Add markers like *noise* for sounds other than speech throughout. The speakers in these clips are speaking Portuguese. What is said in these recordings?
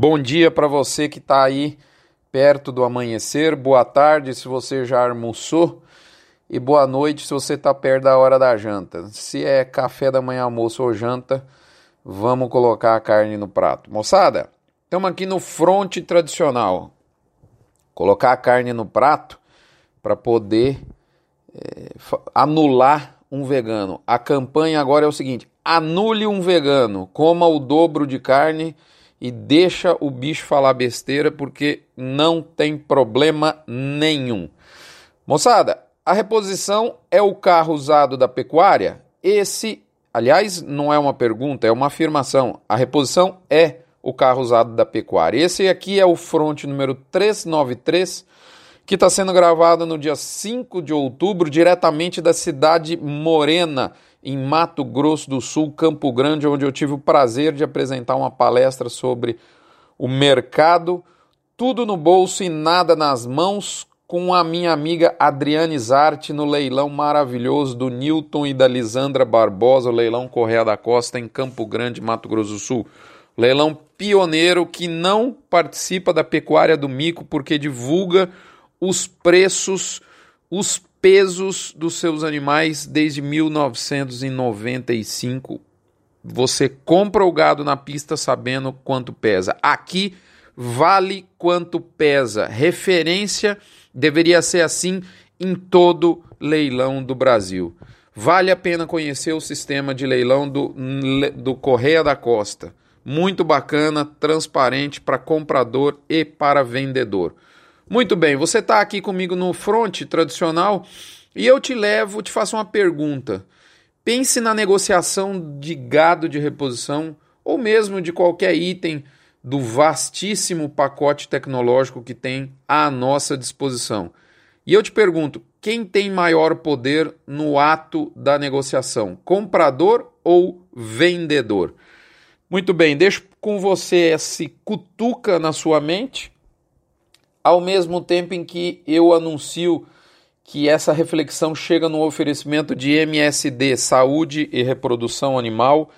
Bom dia para você que está aí perto do amanhecer, boa tarde se você já almoçou e boa noite se você está perto da hora da janta. Se é café da manhã, almoço ou janta, vamos colocar a carne no prato. Moçada, estamos aqui no fronte tradicional. Colocar a carne no prato para poder é, anular um vegano. A campanha agora é o seguinte: anule um vegano, coma o dobro de carne e deixa o bicho falar besteira porque não tem problema nenhum. Moçada, a reposição é o carro usado da pecuária? Esse, aliás, não é uma pergunta, é uma afirmação. A reposição é o carro usado da pecuária. Esse aqui é o fronte número 393 que está sendo gravado no dia 5 de outubro, diretamente da cidade Morena, em Mato Grosso do Sul, Campo Grande, onde eu tive o prazer de apresentar uma palestra sobre o mercado, tudo no bolso e nada nas mãos, com a minha amiga Adriane Zarte no leilão maravilhoso do Newton e da Lisandra Barbosa, o leilão Correia da Costa, em Campo Grande, Mato Grosso do Sul. Leilão pioneiro que não participa da pecuária do mico porque divulga os preços, os pesos dos seus animais desde 1995. Você compra o gado na pista sabendo quanto pesa. Aqui vale quanto pesa. Referência deveria ser assim em todo leilão do Brasil. Vale a pena conhecer o sistema de leilão do, do Correia da Costa. Muito bacana, transparente para comprador e para vendedor. Muito bem, você está aqui comigo no front tradicional e eu te levo, te faço uma pergunta. Pense na negociação de gado de reposição ou mesmo de qualquer item do vastíssimo pacote tecnológico que tem à nossa disposição. E eu te pergunto: quem tem maior poder no ato da negociação, comprador ou vendedor? Muito bem, deixo com você esse cutuca na sua mente ao mesmo tempo em que eu anuncio que essa reflexão chega no oferecimento de MSD, Saúde e Reprodução Animal,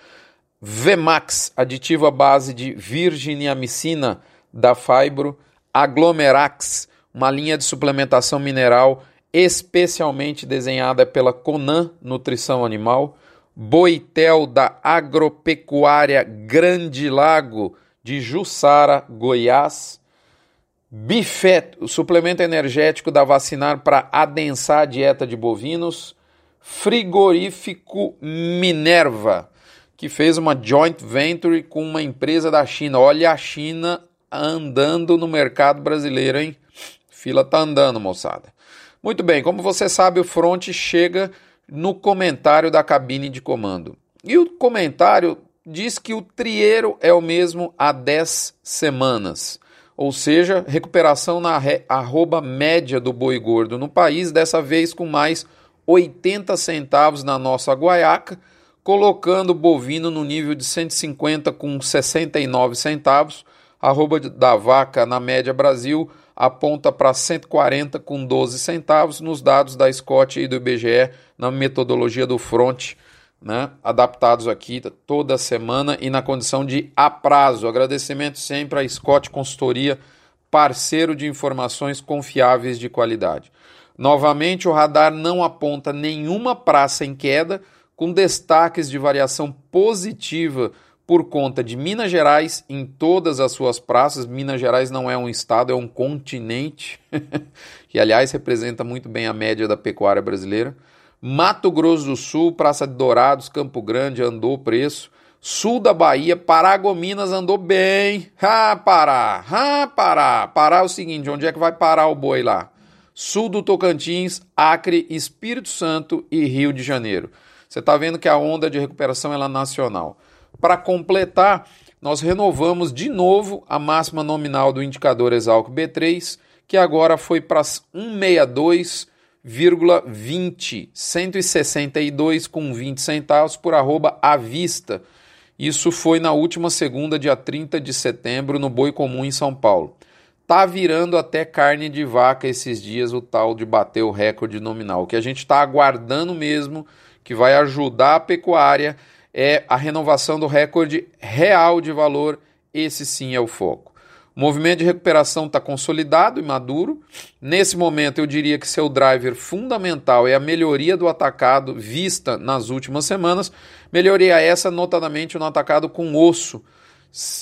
Vemax, aditivo à base de virginiamicina da Fibro, Aglomerax, uma linha de suplementação mineral especialmente desenhada pela Conan Nutrição Animal, Boitel da Agropecuária Grande Lago de Jussara, Goiás, Bifet, o suplemento energético da vacinar para adensar a dieta de bovinos. Frigorífico Minerva, que fez uma joint venture com uma empresa da China. Olha a China andando no mercado brasileiro, hein? Fila tá andando, moçada. Muito bem, como você sabe, o front chega no comentário da cabine de comando. E o comentário diz que o trieiro é o mesmo há 10 semanas ou seja, recuperação na arroba média do boi gordo no país, dessa vez com mais 80 centavos na nossa guaiaca, colocando o bovino no nível de 150 com 69 centavos, arroba da vaca na média Brasil aponta para 140 com 12 centavos nos dados da Scott e do IBGE na metodologia do front né, adaptados aqui toda semana e na condição de a prazo. Agradecimento sempre à Scott Consultoria, parceiro de informações confiáveis de qualidade. Novamente, o radar não aponta nenhuma praça em queda, com destaques de variação positiva por conta de Minas Gerais em todas as suas praças. Minas Gerais não é um estado, é um continente, *laughs* que aliás representa muito bem a média da pecuária brasileira. Mato Grosso do Sul, Praça de Dourados, Campo Grande andou o preço. Sul da Bahia, Paragominas andou bem. Ah, Pará, ah, Pará. Pará é o seguinte, onde é que vai parar o boi lá? Sul do Tocantins, Acre, Espírito Santo e Rio de Janeiro. Você está vendo que a onda de recuperação é nacional. Para completar, nós renovamos de novo a máxima nominal do indicador Exalc B3, que agora foi para 162 1,20, 162 com 20 centavos por arroba à vista. Isso foi na última segunda, dia 30 de setembro, no Boi Comum em São Paulo. Tá virando até carne de vaca esses dias o tal de bater o recorde nominal. O que a gente está aguardando mesmo, que vai ajudar a pecuária, é a renovação do recorde real de valor esse sim é o foco. O movimento de recuperação está consolidado e maduro. Nesse momento, eu diria que seu driver fundamental é a melhoria do atacado vista nas últimas semanas. Melhoria essa, notadamente, no atacado com osso.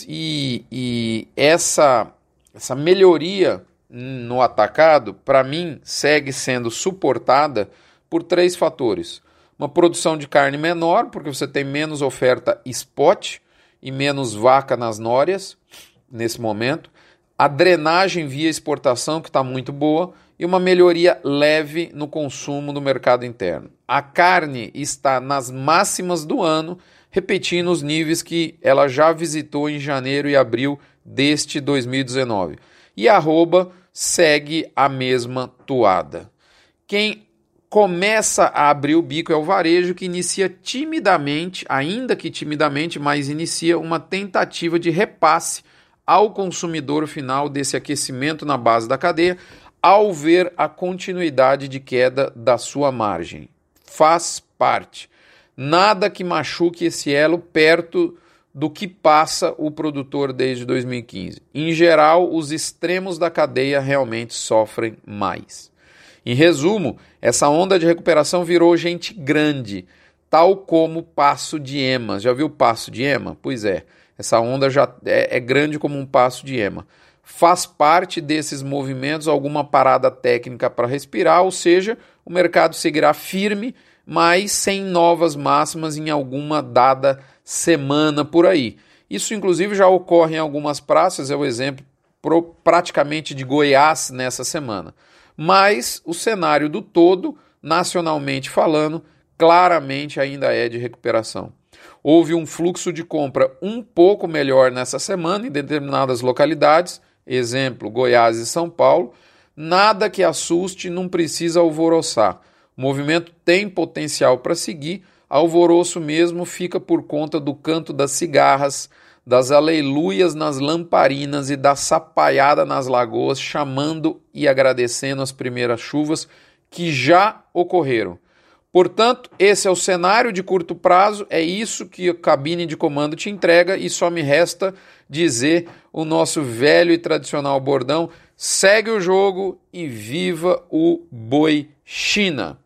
E, e essa, essa melhoria no atacado, para mim, segue sendo suportada por três fatores. Uma produção de carne menor, porque você tem menos oferta spot e menos vaca nas nórias nesse momento. A drenagem via exportação, que está muito boa, e uma melhoria leve no consumo no mercado interno. A carne está nas máximas do ano, repetindo os níveis que ela já visitou em janeiro e abril deste 2019. E arroba segue a mesma toada. Quem começa a abrir o bico é o varejo que inicia timidamente, ainda que timidamente, mas inicia uma tentativa de repasse ao consumidor final desse aquecimento na base da cadeia, ao ver a continuidade de queda da sua margem. Faz parte. Nada que machuque esse elo perto do que passa o produtor desde 2015. Em geral, os extremos da cadeia realmente sofrem mais. Em resumo, essa onda de recuperação virou gente grande, tal como Passo de Ema. Já viu Passo de Ema? Pois é, essa onda já é, é grande como um Passo de Ema. Faz parte desses movimentos alguma parada técnica para respirar, ou seja, o mercado seguirá firme, mas sem novas máximas em alguma dada semana por aí. Isso, inclusive, já ocorre em algumas praças, é o exemplo pro, praticamente de Goiás nessa semana mas o cenário do todo, nacionalmente falando, claramente ainda é de recuperação. Houve um fluxo de compra um pouco melhor nessa semana em determinadas localidades, exemplo Goiás e São Paulo. Nada que assuste, não precisa alvoroçar. O movimento tem potencial para seguir, alvoroço mesmo fica por conta do canto das cigarras, das aleluias nas lamparinas e da sapaiada nas lagoas, chamando e agradecendo as primeiras chuvas que já ocorreram. Portanto, esse é o cenário de curto prazo, é isso que a cabine de comando te entrega e só me resta dizer o nosso velho e tradicional bordão: segue o jogo e viva o boi China.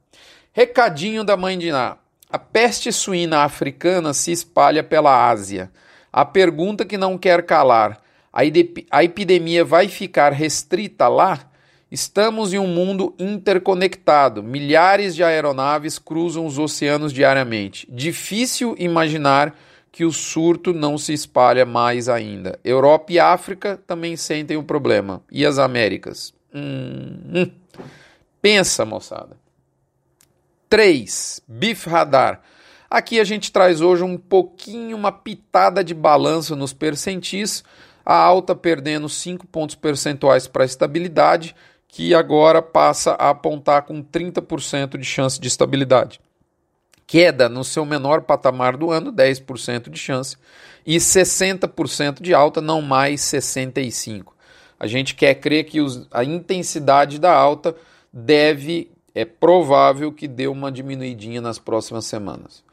Recadinho da mãe de Ná. A peste suína africana se espalha pela Ásia. A pergunta que não quer calar: a, a epidemia vai ficar restrita lá? Estamos em um mundo interconectado. Milhares de aeronaves cruzam os oceanos diariamente. Difícil imaginar que o surto não se espalha mais ainda. Europa e África também sentem o problema. E as Américas? Hum, hum. Pensa, moçada. 3. Bif Radar. Aqui a gente traz hoje um pouquinho, uma pitada de balanço nos percentis, a alta perdendo 5 pontos percentuais para a estabilidade, que agora passa a apontar com 30% de chance de estabilidade. Queda no seu menor patamar do ano, 10% de chance, e 60% de alta, não mais 65%. A gente quer crer que os, a intensidade da alta deve, é provável que dê uma diminuidinha nas próximas semanas.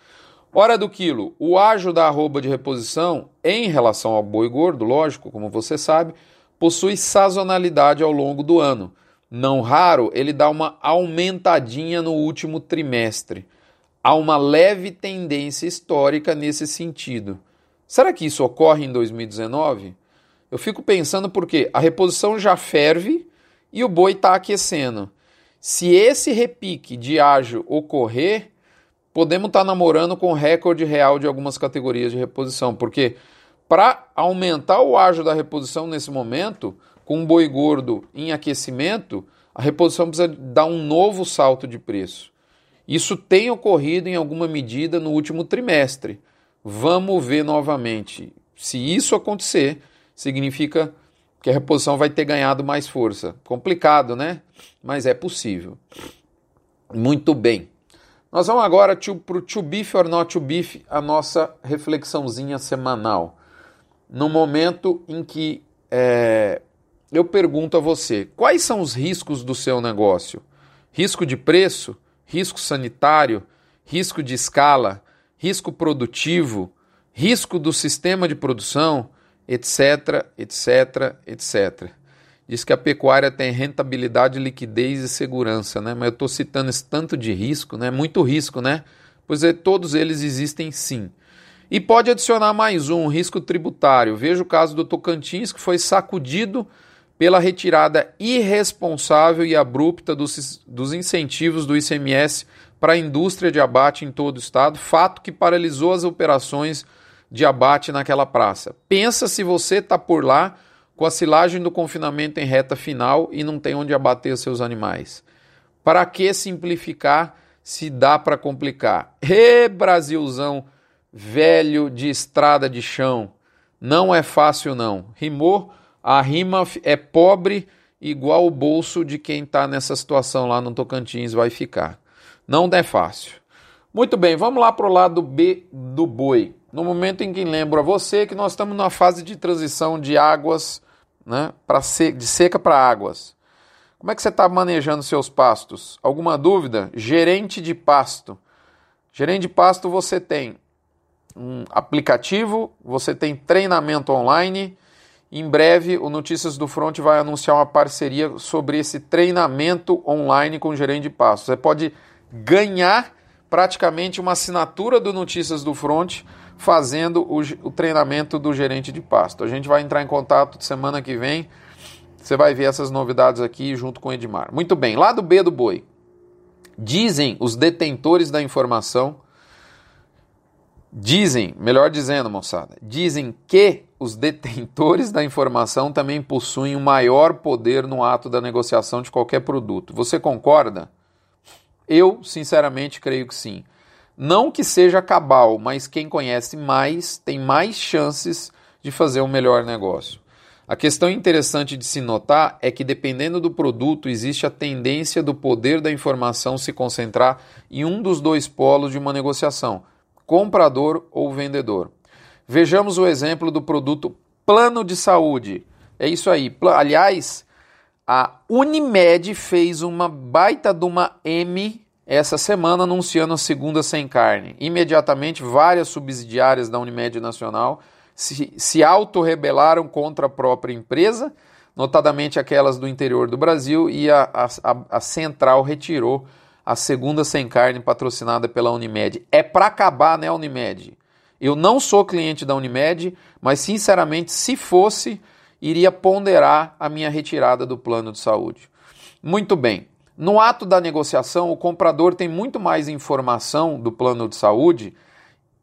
Hora do quilo. O ágio da arroba de reposição, em relação ao boi gordo, lógico, como você sabe, possui sazonalidade ao longo do ano. Não raro, ele dá uma aumentadinha no último trimestre. Há uma leve tendência histórica nesse sentido. Será que isso ocorre em 2019? Eu fico pensando porque a reposição já ferve e o boi está aquecendo. Se esse repique de ágio ocorrer, podemos estar tá namorando com recorde real de algumas categorias de reposição, porque para aumentar o ágio da reposição nesse momento, com um boi gordo em aquecimento, a reposição precisa dar um novo salto de preço. Isso tem ocorrido em alguma medida no último trimestre. Vamos ver novamente. Se isso acontecer, significa que a reposição vai ter ganhado mais força. Complicado, né? Mas é possível. Muito bem. Nós vamos agora para o To Beef or Not To Beef, a nossa reflexãozinha semanal. No momento em que é, eu pergunto a você, quais são os riscos do seu negócio? Risco de preço? Risco sanitário? Risco de escala? Risco produtivo? Risco do sistema de produção? etc, etc, etc. Diz que a pecuária tem rentabilidade, liquidez e segurança, né? Mas eu estou citando esse tanto de risco, né? Muito risco, né? Pois é, todos eles existem sim. E pode adicionar mais um, risco tributário. Veja o caso do Tocantins, que foi sacudido pela retirada irresponsável e abrupta dos, dos incentivos do ICMS para a indústria de abate em todo o estado, fato que paralisou as operações de abate naquela praça. Pensa se você está por lá com a silagem do confinamento em reta final e não tem onde abater seus animais. Para que simplificar se dá para complicar? *laughs* Ê, Brasilzão! velho de estrada de chão. Não é fácil, não. Rimou, a rima é pobre, igual o bolso de quem está nessa situação lá no Tocantins vai ficar. Não é fácil. Muito bem, vamos lá para o lado B do boi. No momento em que lembro a você que nós estamos na fase de transição de águas, né, pra se, de seca para águas. Como é que você está manejando seus pastos? Alguma dúvida? Gerente de pasto. Gerente de pasto você tem um aplicativo, você tem treinamento online. Em breve, o Notícias do Front vai anunciar uma parceria sobre esse treinamento online com o gerente de passos. Você pode ganhar praticamente uma assinatura do Notícias do Front fazendo o, o treinamento do gerente de pasto. A gente vai entrar em contato semana que vem. Você vai ver essas novidades aqui junto com o Edmar. Muito bem, lado B do boi. Dizem os detentores da informação Dizem, melhor dizendo, moçada, dizem que os detentores da informação também possuem o um maior poder no ato da negociação de qualquer produto. Você concorda? Eu, sinceramente, creio que sim. Não que seja cabal, mas quem conhece mais tem mais chances de fazer um melhor negócio. A questão interessante de se notar é que, dependendo do produto, existe a tendência do poder da informação se concentrar em um dos dois polos de uma negociação comprador ou vendedor. Vejamos o exemplo do produto plano de saúde. É isso aí. Aliás, a Unimed fez uma baita de uma M essa semana anunciando a segunda sem carne. Imediatamente, várias subsidiárias da Unimed Nacional se, se autorrebelaram contra a própria empresa, notadamente aquelas do interior do Brasil, e a, a, a Central retirou a segunda sem carne patrocinada pela Unimed. É para acabar, né, Unimed? Eu não sou cliente da Unimed, mas sinceramente, se fosse, iria ponderar a minha retirada do plano de saúde. Muito bem. No ato da negociação, o comprador tem muito mais informação do plano de saúde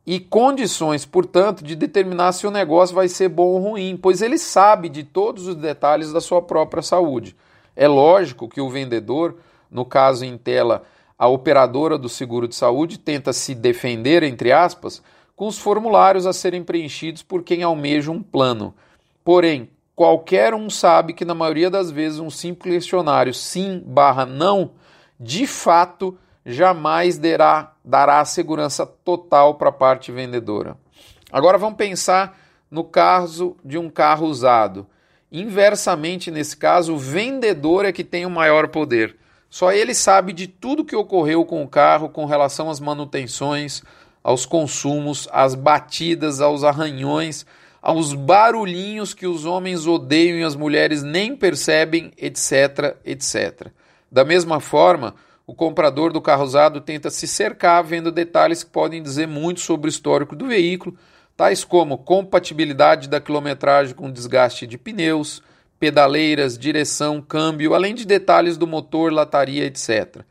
e condições, portanto, de determinar se o negócio vai ser bom ou ruim, pois ele sabe de todos os detalhes da sua própria saúde. É lógico que o vendedor, no caso em tela a operadora do seguro de saúde tenta se defender, entre aspas, com os formulários a serem preenchidos por quem almeja um plano. Porém, qualquer um sabe que na maioria das vezes um simples questionário sim barra não, de fato, jamais dará, dará segurança total para a parte vendedora. Agora vamos pensar no caso de um carro usado. Inversamente, nesse caso, o vendedor é que tem o maior poder. Só ele sabe de tudo que ocorreu com o carro com relação às manutenções, aos consumos, às batidas, aos arranhões, aos barulhinhos que os homens odeiam e as mulheres nem percebem, etc, etc. Da mesma forma, o comprador do carro usado tenta se cercar vendo detalhes que podem dizer muito sobre o histórico do veículo, tais como compatibilidade da quilometragem com desgaste de pneus, pedaleiras, direção, câmbio, além de detalhes do motor, lataria, etc.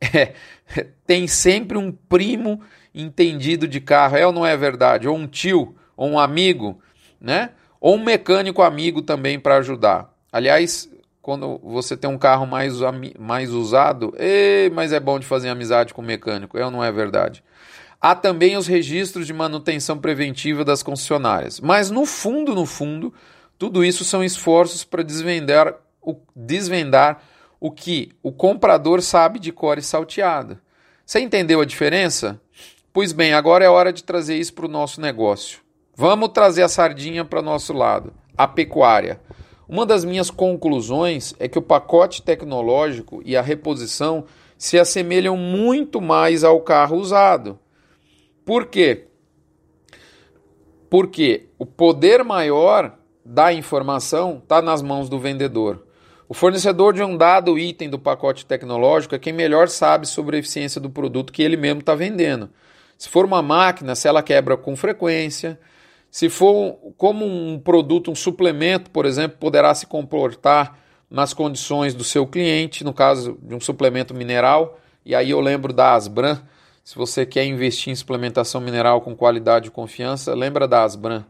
*laughs* É, tem sempre um primo entendido de carro, é ou não é verdade? Ou um tio, ou um amigo, né? Ou um mecânico amigo também para ajudar. Aliás, quando você tem um carro mais, mais usado, ei, mas é bom de fazer amizade com o mecânico, é ou não é verdade? Há também os registros de manutenção preventiva das concessionárias. Mas no fundo, no fundo, tudo isso são esforços para desvendar o, desvendar o que o comprador sabe de cor e salteado. Você entendeu a diferença? Pois bem, agora é hora de trazer isso para o nosso negócio. Vamos trazer a sardinha para o nosso lado, a pecuária. Uma das minhas conclusões é que o pacote tecnológico e a reposição se assemelham muito mais ao carro usado. Por quê? Porque o poder maior da informação está nas mãos do vendedor. O fornecedor de um dado item do pacote tecnológico é quem melhor sabe sobre a eficiência do produto que ele mesmo está vendendo. Se for uma máquina, se ela quebra com frequência, se for como um produto, um suplemento, por exemplo, poderá se comportar nas condições do seu cliente, no caso de um suplemento mineral, e aí eu lembro da Asbran, se você quer investir em suplementação mineral com qualidade e confiança, lembra da Asbran.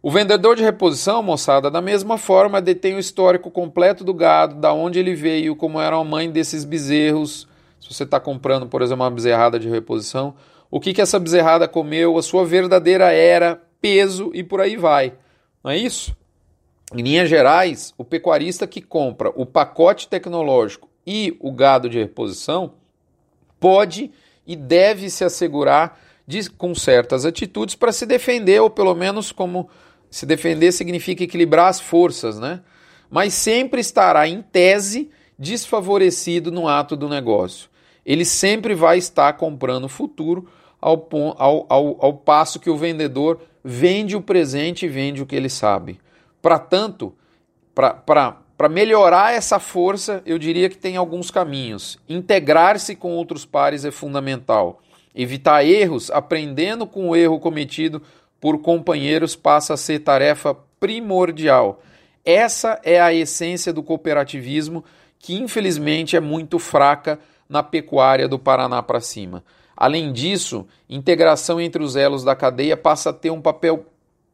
O vendedor de reposição, moçada, da mesma forma detém o histórico completo do gado, da onde ele veio, como era a mãe desses bezerros. Se você está comprando, por exemplo, uma bezerrada de reposição, o que, que essa bezerrada comeu, a sua verdadeira era, peso e por aí vai. Não é isso? Em linhas gerais, o pecuarista que compra o pacote tecnológico e o gado de reposição pode e deve se assegurar de, com certas atitudes para se defender, ou pelo menos como se defender significa equilibrar as forças, né? Mas sempre estará, em tese, desfavorecido no ato do negócio. Ele sempre vai estar comprando o futuro ao, ao, ao, ao passo que o vendedor vende o presente e vende o que ele sabe. Para tanto, para melhorar essa força, eu diria que tem alguns caminhos. Integrar-se com outros pares é fundamental. Evitar erros, aprendendo com o erro cometido por companheiros, passa a ser tarefa primordial. Essa é a essência do cooperativismo, que infelizmente é muito fraca na pecuária do Paraná para cima. Além disso, integração entre os elos da cadeia passa a ter um papel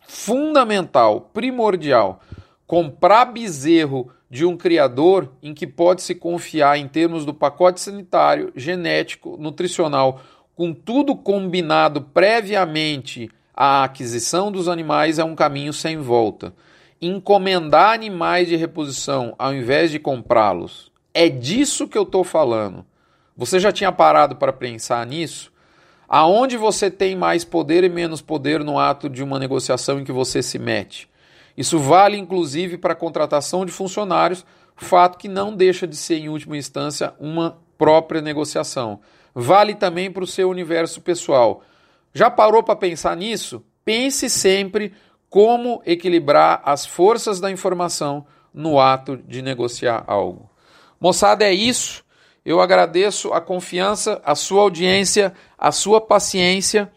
fundamental, primordial. Comprar bezerro de um criador em que pode se confiar em termos do pacote sanitário, genético, nutricional com tudo combinado previamente à aquisição dos animais, é um caminho sem volta. Encomendar animais de reposição ao invés de comprá-los. É disso que eu estou falando. Você já tinha parado para pensar nisso? Aonde você tem mais poder e menos poder no ato de uma negociação em que você se mete? Isso vale inclusive para a contratação de funcionários, fato que não deixa de ser, em última instância, uma própria negociação vale também para o seu universo pessoal. Já parou para pensar nisso? Pense sempre como equilibrar as forças da informação no ato de negociar algo. Moçada, é isso. Eu agradeço a confiança, a sua audiência, a sua paciência.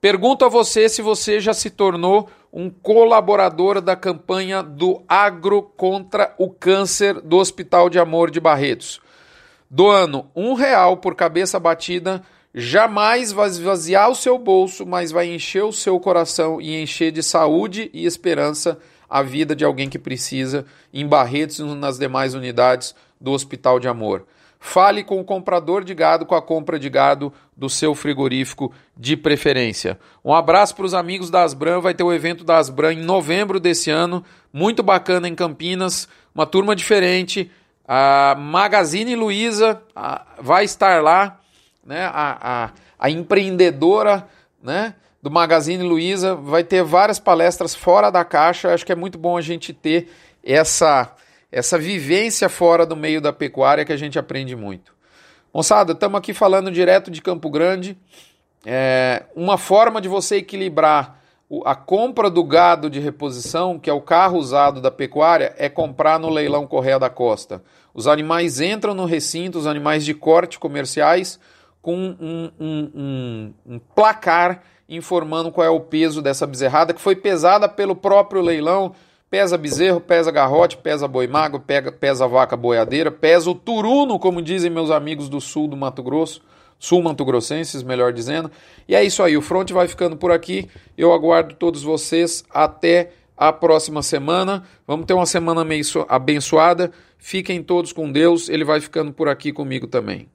Pergunto a você se você já se tornou um colaborador da campanha do Agro contra o Câncer do Hospital de Amor de Barretos doando um real por cabeça batida, jamais vai esvaziar o seu bolso, mas vai encher o seu coração e encher de saúde e esperança a vida de alguém que precisa em Barretos e nas demais unidades do Hospital de Amor. Fale com o comprador de gado com a compra de gado do seu frigorífico de preferência. Um abraço para os amigos da Asbran. Vai ter o evento da Asbran em novembro desse ano. Muito bacana em Campinas. Uma turma diferente. A Magazine Luiza vai estar lá, né? A, a, a empreendedora, né? Do Magazine Luiza vai ter várias palestras fora da caixa. Acho que é muito bom a gente ter essa essa vivência fora do meio da pecuária que a gente aprende muito. Moçada, estamos aqui falando direto de Campo Grande. É, uma forma de você equilibrar a compra do gado de reposição, que é o carro usado da pecuária, é comprar no leilão Correia da Costa. Os animais entram no recinto, os animais de corte comerciais, com um, um, um, um placar informando qual é o peso dessa bezerrada, que foi pesada pelo próprio leilão. Pesa bezerro, pesa garrote, pesa boi magro, pega, pesa vaca boiadeira, pesa o turuno, como dizem meus amigos do sul do Mato Grosso sul-mato-grossenses, melhor dizendo. E é isso aí, o Front vai ficando por aqui. Eu aguardo todos vocês até a próxima semana. Vamos ter uma semana abençoada. Fiquem todos com Deus, ele vai ficando por aqui comigo também.